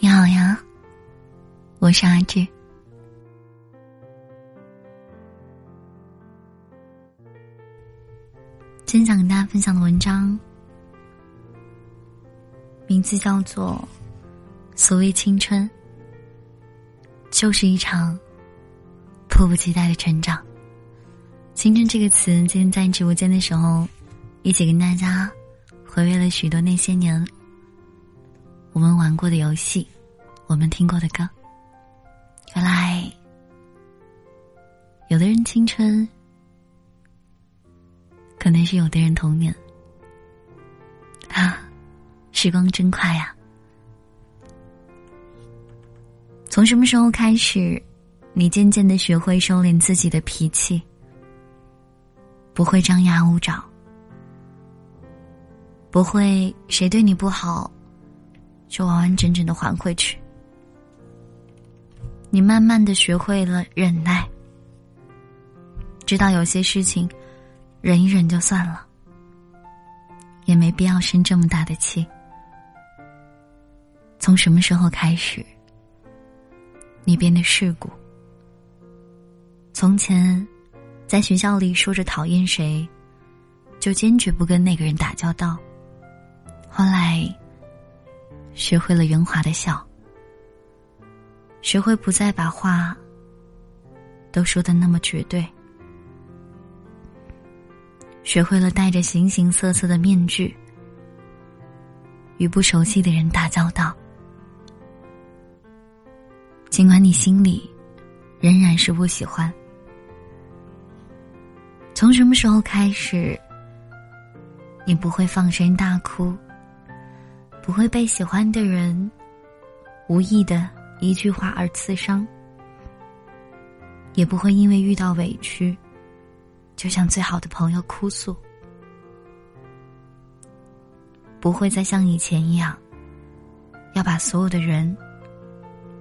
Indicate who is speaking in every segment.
Speaker 1: 你好呀，我是阿志。今天想跟大家分享的文章，名字叫做《所谓青春》。就是一场迫不及待的成长。青春这个词，今天在直播间的时候，一起跟大家回味了许多那些年我们玩过的游戏，我们听过的歌。原来，有的人青春，可能是有的人童年。啊，时光真快呀！从什么时候开始，你渐渐的学会收敛自己的脾气，不会张牙舞爪，不会谁对你不好，就完完整整的还回去。你慢慢的学会了忍耐，知道有些事情，忍一忍就算了，也没必要生这么大的气。从什么时候开始？你变得世故。从前，在学校里说着讨厌谁，就坚决不跟那个人打交道。后来，学会了圆滑的笑，学会不再把话都说的那么绝对，学会了戴着形形色色的面具与不熟悉的人打交道。尽管你心里仍然是不喜欢，从什么时候开始，你不会放声大哭，不会被喜欢的人无意的一句话而刺伤，也不会因为遇到委屈就向最好的朋友哭诉，不会再像以前一样要把所有的人。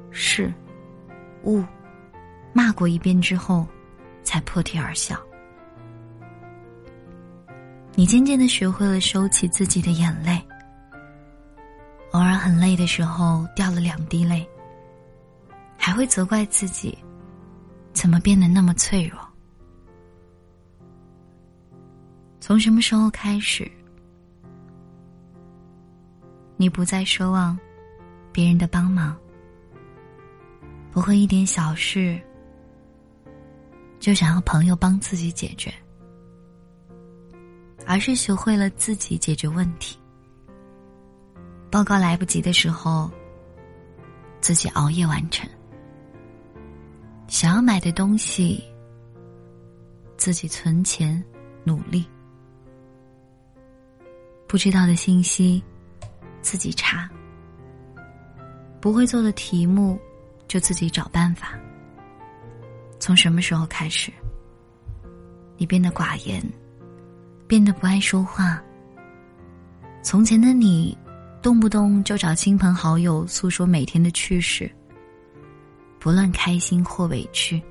Speaker 1: 事，物，骂过一遍之后，才破涕而笑。你渐渐的学会了收起自己的眼泪，累的时候掉了两滴泪，还会责怪自己，怎么变得那么脆弱？从什么时候开始，你不再奢望别人的帮忙？不会一点小事就想要朋友帮自己解决，而是学会了自己解决问题。报告来不及的时候，自己熬夜完成；想要买的东西，自己存钱努力；不知道的信息，自己查；不会做的题目。就自己找办法。从什么时候开始，你变得寡言，变得不爱说话？从前的你，动不动就找亲朋好友诉说每天的趣事，不论开心或委屈，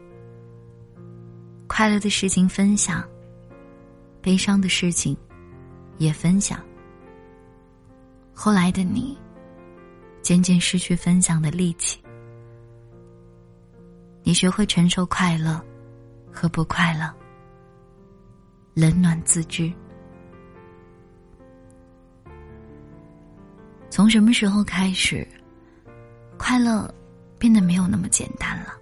Speaker 1: 快乐的事情分享，悲伤的事情也分享。后来的你，渐渐失去分享的力气。你学会承受快乐和不快乐，冷暖自知。从什么时候开始，快乐变得没有那么简单了？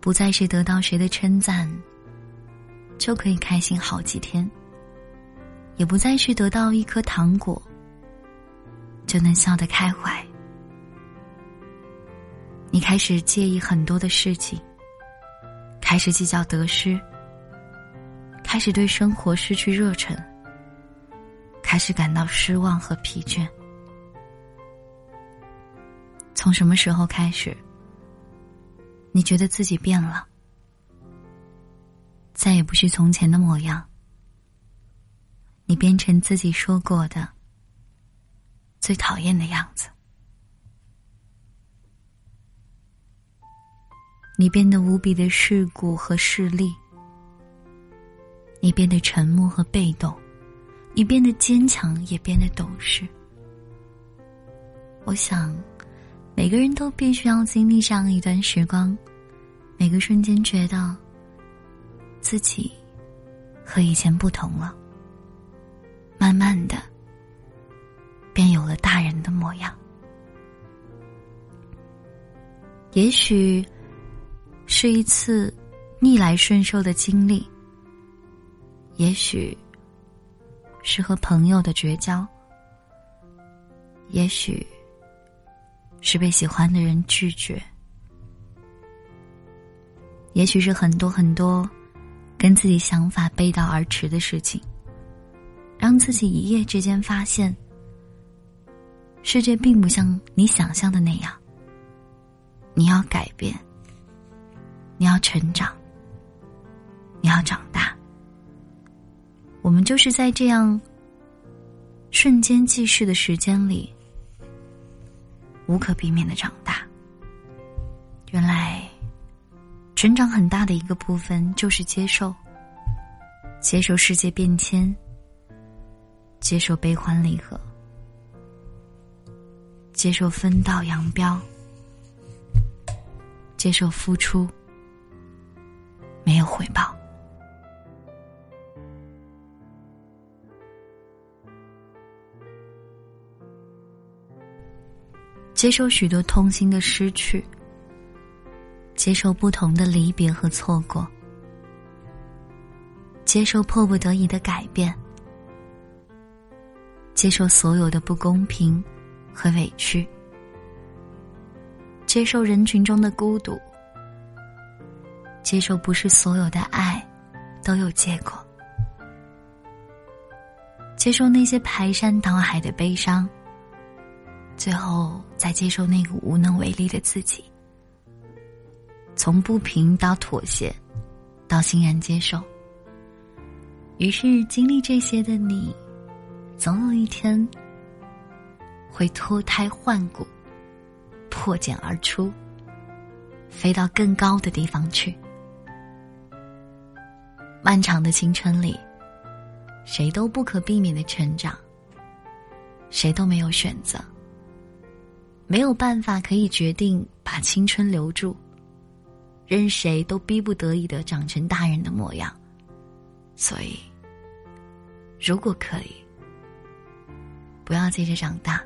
Speaker 1: 不再是得到谁的称赞就可以开心好几天，也不再是得到一颗糖果就能笑得开怀。你开始介意很多的事情，开始计较得失，开始对生活失去热忱，开始感到失望和疲倦。从什么时候开始，你觉得自己变了，再也不是从前的模样？你变成自己说过的最讨厌的样子。你变得无比的世故和势利，你变得沉默和被动，你变得坚强，也变得懂事。我想，每个人都必须要经历这样一段时光，每个瞬间觉得自己和以前不同了，慢慢的便有了大人的模样。也许是一次逆来顺受的经历，也许是和朋友的绝交，也许。是被喜欢的人拒绝，也许是很多很多跟自己想法背道而驰的事情，让自己一夜之间发现，世界并不像你想象的那样。你要改变，你要成长，你要长大。我们就是在这样瞬间即逝的时间里。无可避免的长大。原来，成长很大的一个部分就是接受，接受世界变迁，接受悲欢离合，接受分道扬镳，接受付出没有回报。接受许多痛心的失去，接受不同的离别和错过，接受迫不得已的改变，接受所有的不公平和委屈，接受人群中的孤独，接受不是所有的爱都有结果，接受那些排山倒海的悲伤。最后，再接受那个无能为力的自己。从不平到妥协，到欣然接受。于是，经历这些的你，总有一天会脱胎换骨，破茧而出，飞到更高的地方去。漫长的青春里，谁都不可避免的成长，谁都没有选择。没有办法可以决定把青春留住，任谁都逼不得已的长成大人的模样。所以，如果可以，不要急着长大，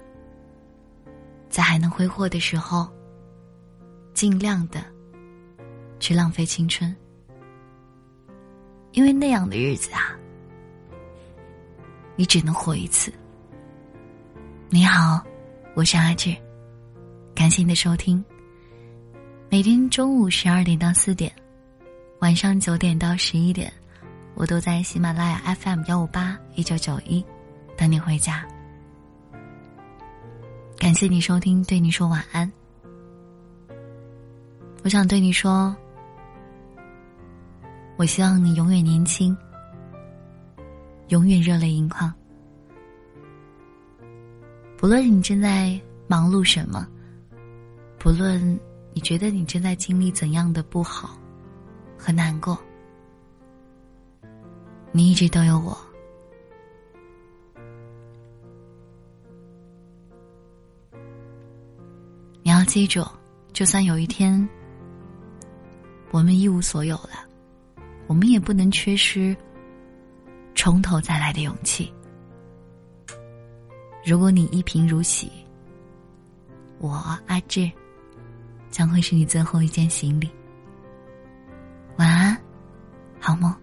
Speaker 1: 在还能挥霍的时候，尽量的去浪费青春，因为那样的日子啊，你只能活一次。你好，我是阿志。感谢你的收听。每天中午十二点到四点，晚上九点到十一点，我都在喜马拉雅 FM 幺五八一九九一等你回家。感谢你收听，对你说晚安。我想对你说，我希望你永远年轻，永远热泪盈眶。不论你正在忙碌什么。不论你觉得你正在经历怎样的不好和难过，你一直都有我。你要记住，就算有一天我们一无所有了，我们也不能缺失从头再来的勇气。如果你一贫如洗，我阿志。将会是你最后一件行李。晚安好梦。